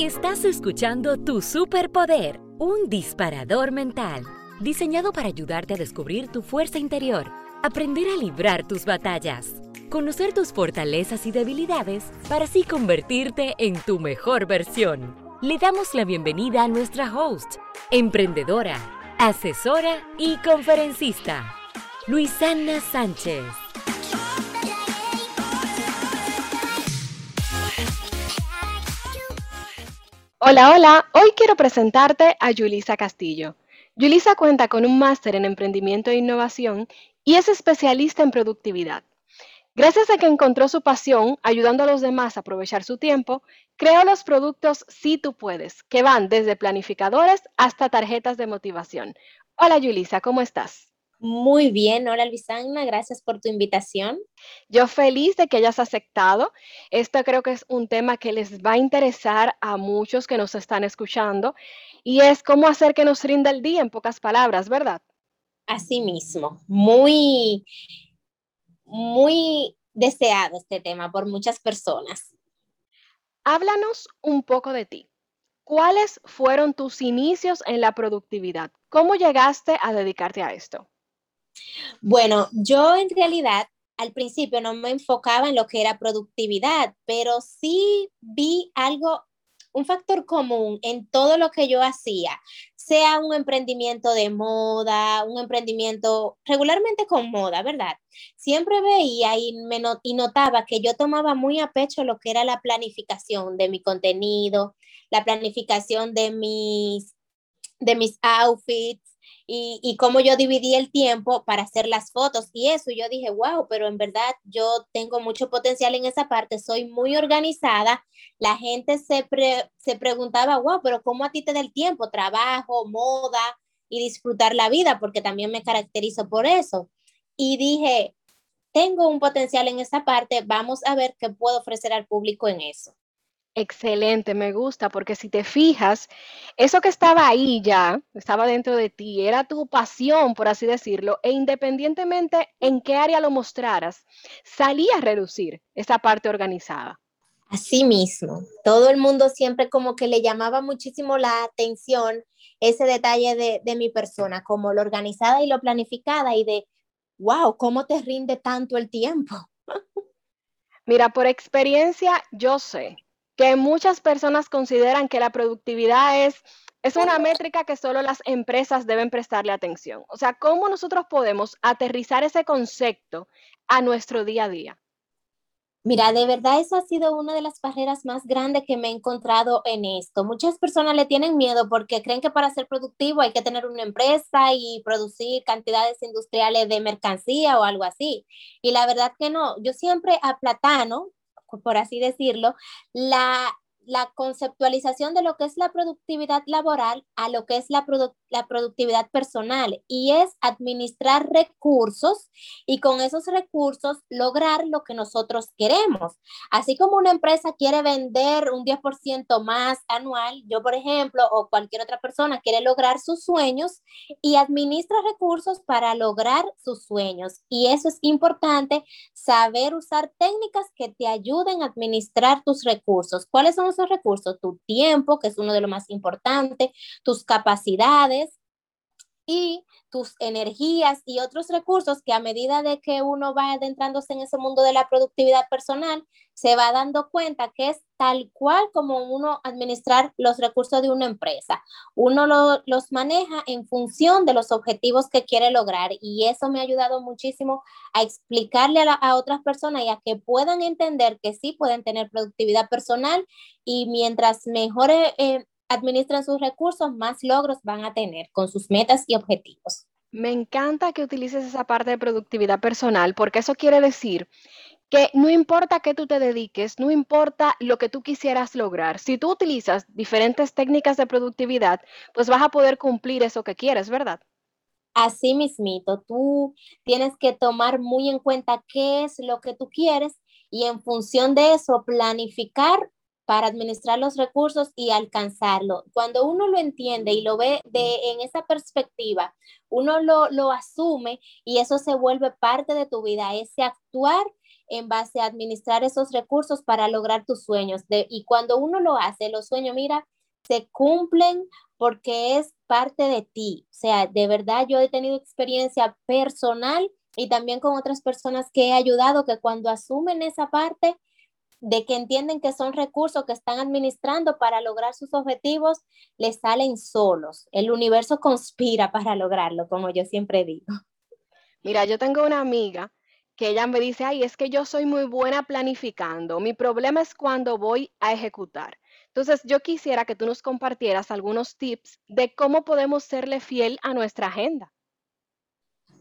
Estás escuchando Tu Superpoder, un disparador mental, diseñado para ayudarte a descubrir tu fuerza interior, aprender a librar tus batallas, conocer tus fortalezas y debilidades para así convertirte en tu mejor versión. Le damos la bienvenida a nuestra host, emprendedora, asesora y conferencista, Luisana Sánchez. Hola, hola. Hoy quiero presentarte a Yulisa Castillo. Yulisa cuenta con un máster en emprendimiento e innovación y es especialista en productividad. Gracias a que encontró su pasión ayudando a los demás a aprovechar su tiempo, creó los productos Si tú puedes, que van desde planificadores hasta tarjetas de motivación. Hola Yulisa, ¿cómo estás? Muy bien, hola Luisana, gracias por tu invitación. Yo feliz de que hayas aceptado. Esto creo que es un tema que les va a interesar a muchos que nos están escuchando y es cómo hacer que nos rinda el día en pocas palabras, ¿verdad? Así mismo, muy, muy deseado este tema por muchas personas. Háblanos un poco de ti. ¿Cuáles fueron tus inicios en la productividad? ¿Cómo llegaste a dedicarte a esto? Bueno, yo en realidad al principio no me enfocaba en lo que era productividad, pero sí vi algo, un factor común en todo lo que yo hacía, sea un emprendimiento de moda, un emprendimiento regularmente con moda, ¿verdad? Siempre veía y, me y notaba que yo tomaba muy a pecho lo que era la planificación de mi contenido, la planificación de mis, de mis outfits, y, cómo yo dividí el tiempo para hacer las fotos y eso. yo dije, wow, pero en verdad yo tengo mucho potencial en esa parte, soy muy organizada. La gente se, se preguntaba, wow, pero ¿cómo a ti te da el tiempo? Trabajo, moda y disfrutar la vida, porque también me caracterizo por eso. Y dije, tengo un potencial en esa parte, vamos a ver qué puedo ofrecer al público en eso. Excelente, me gusta, porque si te fijas, eso que estaba ahí ya, estaba dentro de ti, era tu pasión, por así decirlo, e independientemente en qué área lo mostraras, salía a reducir esa parte organizada. Así mismo, todo el mundo siempre como que le llamaba muchísimo la atención ese detalle de, de mi persona, como lo organizada y lo planificada y de, wow, ¿cómo te rinde tanto el tiempo? Mira, por experiencia, yo sé que muchas personas consideran que la productividad es, es una métrica que solo las empresas deben prestarle atención. O sea, ¿cómo nosotros podemos aterrizar ese concepto a nuestro día a día? Mira, de verdad esa ha sido una de las barreras más grandes que me he encontrado en esto. Muchas personas le tienen miedo porque creen que para ser productivo hay que tener una empresa y producir cantidades industriales de mercancía o algo así. Y la verdad que no, yo siempre a Platano, por así decirlo, la, la conceptualización de lo que es la productividad laboral a lo que es la, la productividad personal y es administrar recursos y con esos recursos lograr lo que nosotros queremos. Así como una empresa quiere vender un 10% más anual, yo por ejemplo o cualquier otra persona quiere lograr sus sueños y administra recursos para lograr sus sueños. Y eso es importante, saber usar técnicas que te ayuden a administrar tus recursos. ¿Cuáles son esos recursos? Tu tiempo, que es uno de los más importantes, tus capacidades, y tus energías y otros recursos que a medida de que uno va adentrándose en ese mundo de la productividad personal, se va dando cuenta que es tal cual como uno administrar los recursos de una empresa. Uno los maneja en función de los objetivos que quiere lograr y eso me ha ayudado muchísimo a explicarle a, otras personas y a que puedan entender que sí pueden tener productividad personal y mientras mejor eh, administran sus recursos, más logros van a tener con sus metas y objetivos. Me encanta que utilices esa parte de productividad personal porque eso quiere decir que no importa qué tú te dediques, no importa lo que tú quisieras lograr, si tú utilizas diferentes técnicas de productividad, pues vas a poder cumplir eso que quieres, ¿verdad? Así mismito, tú tienes que tomar muy en cuenta qué es lo que tú quieres y en función de eso planificar para administrar los recursos y alcanzarlo. Cuando uno lo entiende y lo ve de, en esa perspectiva, uno lo, lo asume y eso se vuelve parte de tu vida, ese actuar en base a administrar esos recursos para lograr tus sueños. y cuando uno lo hace, los sueños, mira, se cumplen porque es parte de ti. O sea, de verdad yo he tenido experiencia personal y también con otras personas que he ayudado que cuando asumen esa parte de que entienden que son recursos que están administrando para lograr sus objetivos, les salen solos. El universo conspira para lograrlo, como yo siempre digo. Mira, yo tengo una amiga que ella me dice, ay, es que yo soy muy buena planificando. Mi problema es cuando voy a ejecutar. Entonces, yo quisiera que tú nos compartieras algunos tips de cómo podemos serle fiel a nuestra agenda.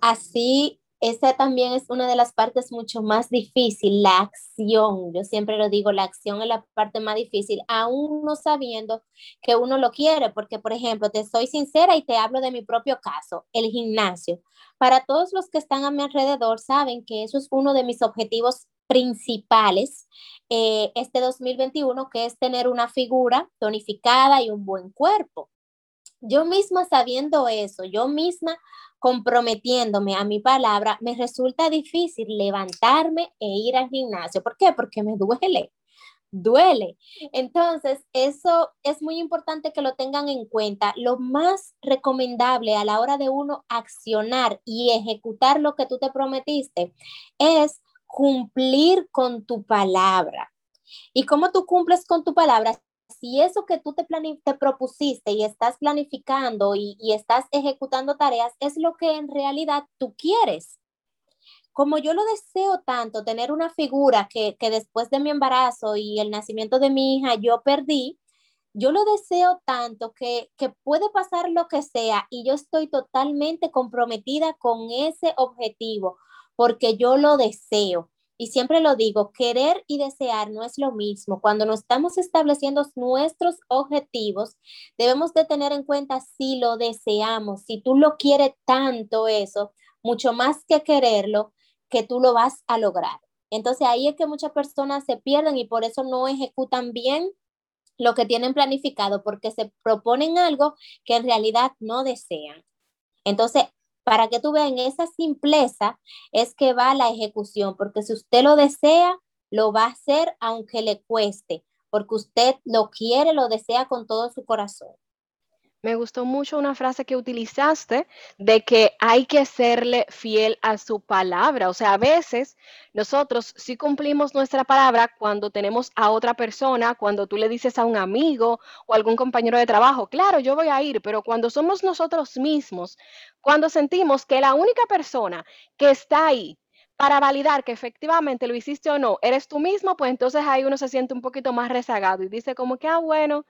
Así esa también es una de las partes mucho más difícil, la acción. Yo siempre lo digo, la acción es la parte más difícil, aún no sabiendo que uno lo quiere, porque por ejemplo, te soy sincera y te hablo de mi propio caso, el gimnasio. Para todos los que están a mi alrededor, saben que eso es uno de mis objetivos principales eh, este 2021, que es tener una figura tonificada y un buen cuerpo. Yo misma sabiendo eso, yo misma comprometiéndome a mi palabra, me resulta difícil levantarme e ir al gimnasio. ¿Por qué? Porque me duele, duele. Entonces, eso es muy importante que lo tengan en cuenta. Lo más recomendable a la hora de uno accionar y ejecutar lo que tú te prometiste es cumplir con tu palabra. ¿Y cómo tú cumples con tu palabra? Si eso que tú te, te propusiste y estás planificando y, estás ejecutando tareas es lo que en realidad tú quieres. Como yo lo deseo tanto, tener una figura que, que después de mi embarazo y el nacimiento de mi hija yo perdí, yo lo deseo tanto que, que, puede pasar lo que sea y yo estoy totalmente comprometida con ese objetivo porque yo lo deseo. Y siempre lo digo, querer y desear no es lo mismo. Cuando nos estamos estableciendo nuestros objetivos, debemos de tener en cuenta si lo deseamos, si tú lo quieres tanto eso, mucho más que quererlo, que tú lo vas a lograr. Entonces ahí es que muchas personas se pierden y por eso no ejecutan bien lo que tienen planificado, porque se proponen algo que en realidad no desean. Entonces, para que tú veas en esa simpleza es que va la ejecución, porque si usted lo desea, lo va a hacer aunque le cueste, porque usted lo quiere, lo desea con todo su corazón. Me gustó mucho una frase que utilizaste de que hay que serle fiel a su palabra. O sea, a veces nosotros sí cumplimos nuestra palabra cuando tenemos a otra persona, cuando tú le dices a un amigo o algún compañero de trabajo, claro, yo voy a ir, pero cuando somos nosotros mismos, cuando sentimos que la única persona que está ahí para validar que efectivamente lo hiciste o no, eres tú mismo, pues entonces ahí uno se siente un poquito más rezagado y dice como que, ah, bueno,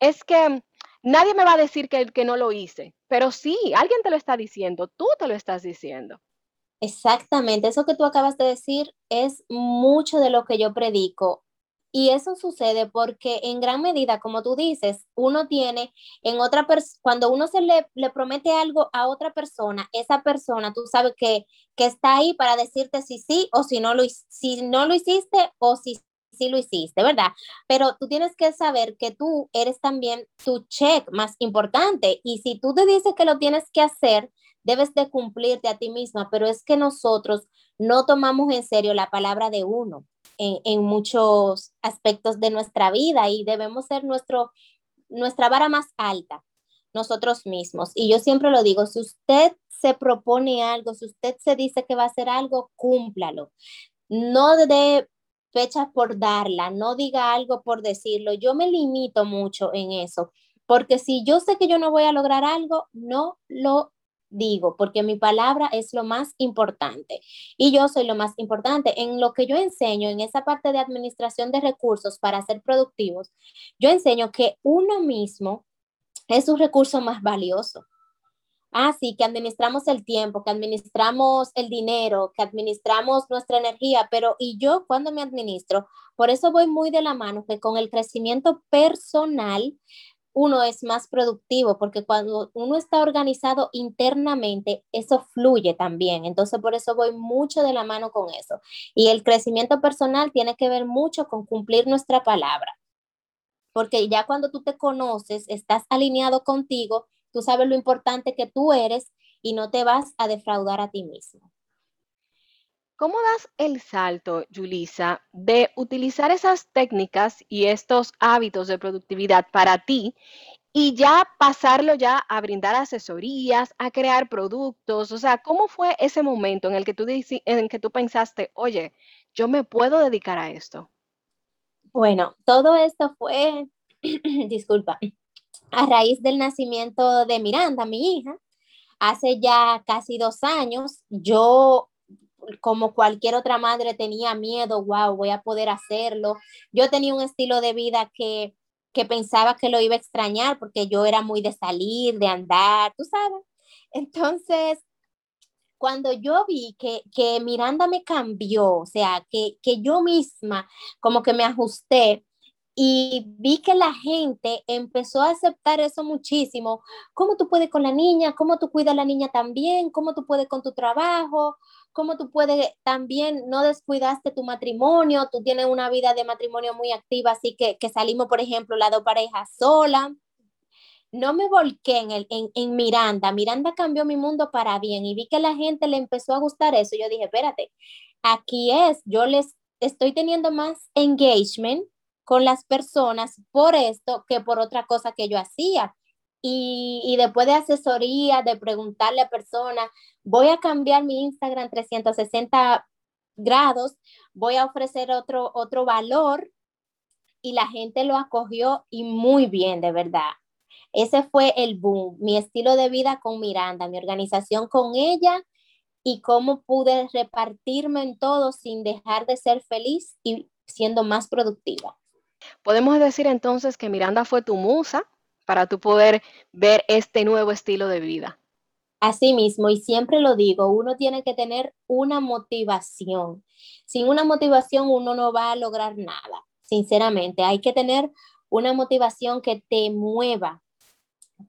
es que nadie me va a decir que, que no lo hice, pero sí, alguien te lo está diciendo, tú te lo estás diciendo. Exactamente, eso que tú acabas de decir es mucho de lo que yo predico. Y eso sucede porque en gran medida, como tú dices, uno tiene en otra persona, cuando uno se le, le, promete algo a otra persona, esa persona, tú sabes que, que está ahí para decirte si sí o si no lo, si no lo hiciste o si sí lo hiciste, ¿verdad? Pero tú tienes que saber que tú eres también tu check más importante y si tú te dices que lo tienes que hacer, debes de cumplirte a ti misma, pero es que nosotros no tomamos en serio la palabra de uno en, muchos aspectos de nuestra vida y debemos ser nuestro, nuestra vara más alta nosotros mismos. Y yo siempre lo digo, si usted se propone algo, si usted se dice que va a hacer algo, cúmplalo. No de fecha por darla, no diga algo por decirlo. Yo me limito mucho en eso, porque si yo sé que yo no voy a lograr algo, no lo digo, porque mi palabra es lo más importante y yo soy lo más importante. En lo que yo enseño, en esa parte de administración de recursos para ser productivos, yo enseño que uno mismo es un recurso más valioso. Ah, sí, que administramos el tiempo, que administramos el dinero, que administramos nuestra energía, pero ¿y yo cuándo me administro? Por eso voy muy de la mano que con el crecimiento personal uno es más productivo, porque cuando uno está organizado internamente, eso fluye también. Entonces, por eso voy mucho de la mano con eso. Y el crecimiento personal tiene que ver mucho con cumplir nuestra palabra. Porque ya cuando tú te conoces, estás alineado contigo, tú sabes lo importante que tú eres y no te vas a defraudar a ti mismo. ¿Cómo das el salto, Julisa, de utilizar esas técnicas y estos hábitos de productividad para ti y ya pasarlo ya a brindar asesorías, a crear productos? O sea, ¿cómo fue ese momento en el que tú, en que tú pensaste, oye, yo me puedo dedicar a esto? Bueno, todo esto fue, disculpa, a raíz del nacimiento de Miranda, mi hija. Hace ya casi dos años, yo como cualquier otra madre tenía miedo, wow, voy a poder hacerlo. Yo tenía un estilo de vida que, que pensaba que lo iba a extrañar porque yo era muy de salir, de andar, tú sabes. Entonces, cuando yo vi que, que Miranda me cambió, o sea, que, que yo misma como que me ajusté y vi que la gente empezó a aceptar eso muchísimo. ¿Cómo tú puedes con la niña? ¿Cómo tú cuidas a la niña también? ¿Cómo tú puedes con tu trabajo? ¿Cómo tú puedes también no descuidaste tu matrimonio? Tú tienes una vida de matrimonio muy activa, así que, que salimos, por ejemplo, las dos parejas sola. No me volqué en, el, en, en Miranda. Miranda cambió mi mundo para bien y vi que la gente le empezó a gustar eso. Yo dije, espérate, aquí es, yo les estoy teniendo más engagement con las personas por esto que por otra cosa que yo hacía. Y, después de asesoría, de preguntarle a personas, voy a cambiar mi Instagram 360 grados, voy a ofrecer otro, otro valor y la gente lo acogió y muy bien, de verdad. Ese fue el boom, mi estilo de vida con Miranda, mi organización con ella y cómo pude repartirme en todo sin dejar de ser feliz y siendo más productiva. Podemos decir entonces que Miranda fue tu musa para tu poder ver este nuevo estilo de vida. Así mismo, y siempre lo digo, uno tiene que tener una motivación. Sin una motivación uno no va a lograr nada, sinceramente. Hay que tener una motivación que te mueva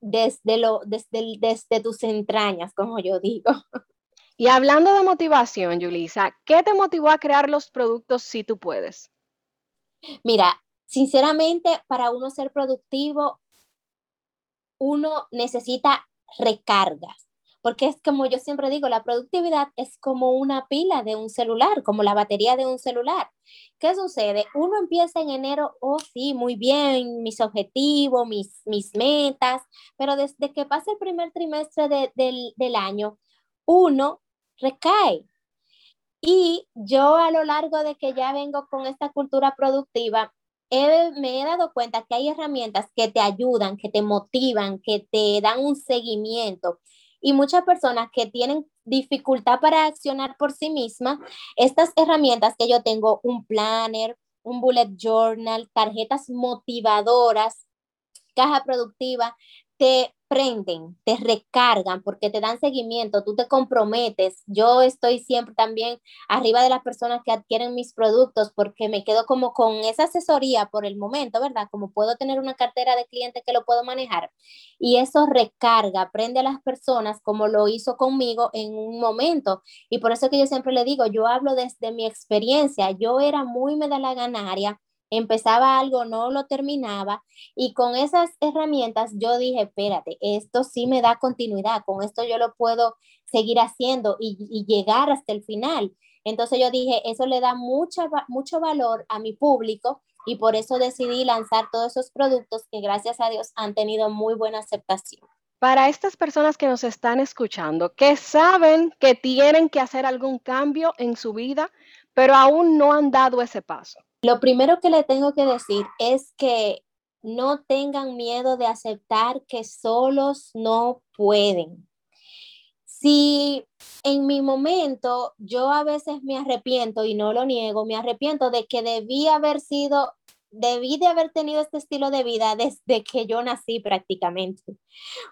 desde, lo, desde, desde tus entrañas, como yo digo. Y hablando de motivación, Yulisa, ¿qué te motivó a crear los productos si tú puedes? Mira, sinceramente, para uno ser productivo, uno necesita recargas, porque es como yo siempre digo, la productividad es como una pila de un celular, como la batería de un celular. ¿Qué sucede? Uno empieza en enero, oh sí, muy bien, mis objetivos, mis, mis metas, pero desde que pasa el primer trimestre del, del año, uno recae. Y yo a lo largo de que ya vengo con esta cultura productiva, me he dado cuenta que hay herramientas que te ayudan, que te motivan, que te dan un seguimiento. Y muchas personas que tienen dificultad para accionar por sí mismas, estas herramientas que yo tengo, un planner, un bullet journal, tarjetas motivadoras, caja productiva, te prenden, te recargan porque te dan seguimiento, tú te comprometes. Yo estoy siempre también arriba de las personas que adquieren mis productos porque me quedo como con esa asesoría por el momento, ¿verdad? Como puedo tener una cartera de clientes que lo puedo manejar. Y eso recarga, prende a las personas como lo hizo conmigo en un momento. Y por eso que yo siempre le digo, yo hablo desde mi experiencia. Yo era muy medalaganaria empezaba algo, no lo terminaba y con esas herramientas yo dije, espérate, esto sí me da continuidad, con esto yo lo puedo seguir haciendo y, llegar hasta el final. Entonces yo dije, eso le da mucha, mucho valor a mi público y por eso decidí lanzar todos esos productos que gracias a Dios han tenido muy buena aceptación. Para estas personas que nos están escuchando, que saben que tienen que hacer algún cambio en su vida, pero aún no han dado ese paso. Lo primero que le tengo que decir es que no tengan miedo de aceptar que solos no pueden. Si en mi momento yo a veces me arrepiento y no lo niego, me arrepiento de que debí haber sido, debí de haber tenido este estilo de vida desde que yo nací prácticamente,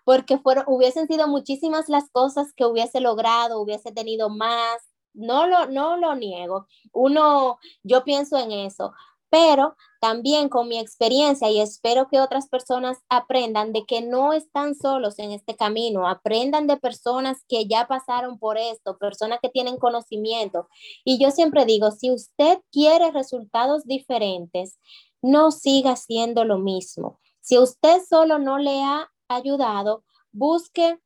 porque fueron, hubiesen sido muchísimas las cosas que hubiese logrado, hubiese tenido más, no lo, no lo niego. Uno, yo pienso en eso, pero también con mi experiencia y espero que otras personas aprendan de que no están solos en este camino, aprendan de personas que ya pasaron por esto, personas que tienen conocimiento. Y yo siempre digo, si usted quiere resultados diferentes, no siga haciendo lo mismo. Si usted solo no le ha ayudado, busque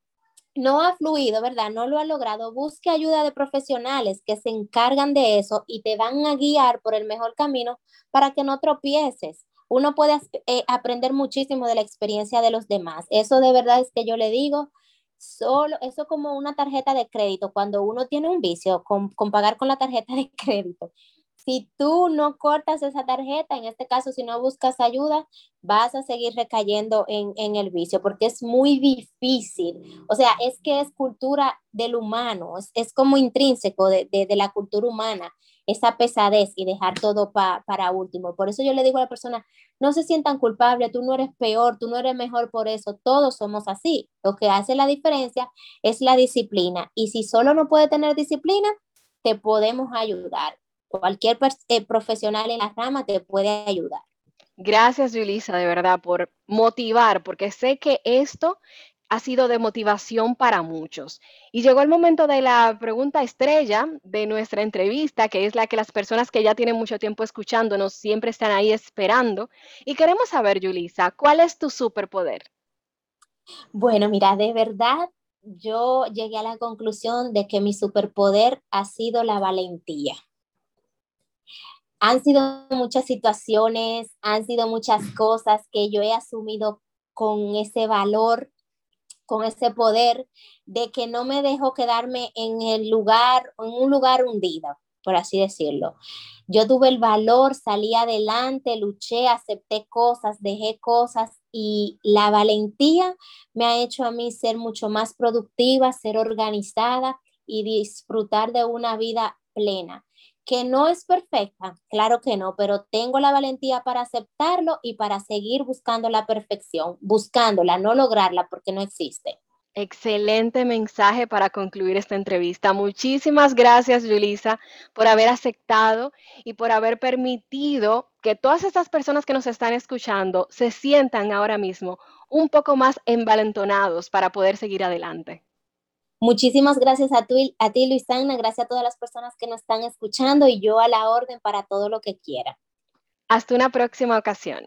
no ha fluido, ¿verdad? No lo ha logrado, busque ayuda de profesionales que se encargan de eso y te van a guiar por el mejor camino para que no tropieces. Uno puede eh, aprender muchísimo de la experiencia de los demás. Eso de verdad es que yo le digo, solo, eso como una tarjeta de crédito, cuando uno tiene un vicio con, con pagar con la tarjeta de crédito si tú no cortas esa tarjeta, en este caso, si no buscas ayuda, vas a seguir recayendo en, el vicio, porque es muy difícil. O sea, es que es cultura del humano, es, como intrínseco de, la cultura humana, esa pesadez y dejar todo para último. Por eso yo le digo a la persona, no se sientan culpables, tú no eres peor, tú no eres mejor por eso, todos somos así. Lo que hace la diferencia es la disciplina. Y si solo no puede tener disciplina, te podemos ayudar cualquier eh, profesional en la rama te puede ayudar. Gracias, Julisa, de verdad, por motivar, porque sé que esto ha sido de motivación para muchos. Y llegó el momento de la pregunta estrella de nuestra entrevista, que es la que las personas que ya tienen mucho tiempo escuchándonos siempre están ahí esperando. Y queremos saber, Julisa, ¿cuál es tu superpoder? Bueno, mira, de verdad, yo llegué a la conclusión de que mi superpoder ha sido la valentía han sido muchas situaciones, han sido muchas cosas que yo he asumido con ese valor, con ese poder de que no me dejo quedarme en el lugar, en un lugar hundido, por así decirlo. Yo tuve el valor, salí adelante, luché, acepté cosas, dejé cosas y la valentía me ha hecho a mí ser mucho más productiva, ser organizada y disfrutar de una vida plena que no es perfecta, claro que no, pero tengo la valentía para aceptarlo y para seguir buscando la perfección, buscándola, no lograrla porque no existe. Excelente mensaje para concluir esta entrevista. Muchísimas gracias, Julisa, por haber aceptado y por haber permitido que todas estas personas que nos están escuchando se sientan ahora mismo un poco más envalentonados para poder seguir adelante. Muchísimas gracias a, ti, a ti, Luisana, gracias a todas las personas que nos están escuchando y yo a la orden para todo lo que quiera. Hasta una próxima ocasión.